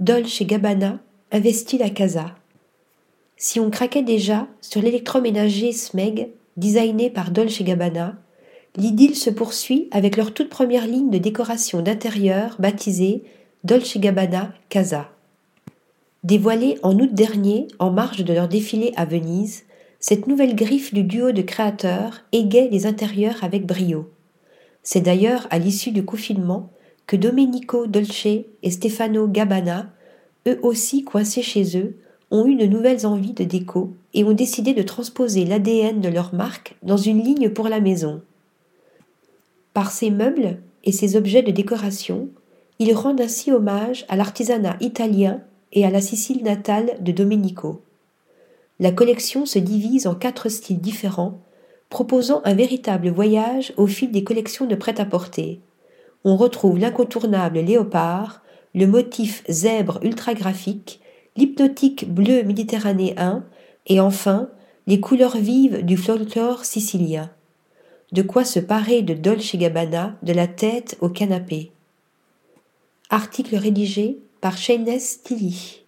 Dolce Gabbana investit la casa. Si on craquait déjà sur l'électroménager Smeg, designé par Dolce Gabbana, l'idylle se poursuit avec leur toute première ligne de décoration d'intérieur baptisée Dolce Gabbana Casa. Dévoilée en août dernier en marge de leur défilé à Venise, cette nouvelle griffe du duo de créateurs égaye les intérieurs avec brio. C'est d'ailleurs à l'issue du confinement que Domenico Dolce et Stefano Gabbana, eux aussi coincés chez eux, ont eu de nouvelles envies de déco et ont décidé de transposer l'ADN de leur marque dans une ligne pour la maison. Par ces meubles et ces objets de décoration, ils rendent ainsi hommage à l'artisanat italien et à la Sicile natale de Domenico. La collection se divise en quatre styles différents, proposant un véritable voyage au fil des collections de prêt-à-porter. On retrouve l'incontournable léopard, le motif zèbre ultra graphique, l'hypnotique bleu méditerranéen et enfin les couleurs vives du folklore sicilien. De quoi se parer de Dolce Gabbana de la tête au canapé. Article rédigé par Shayness Tilly.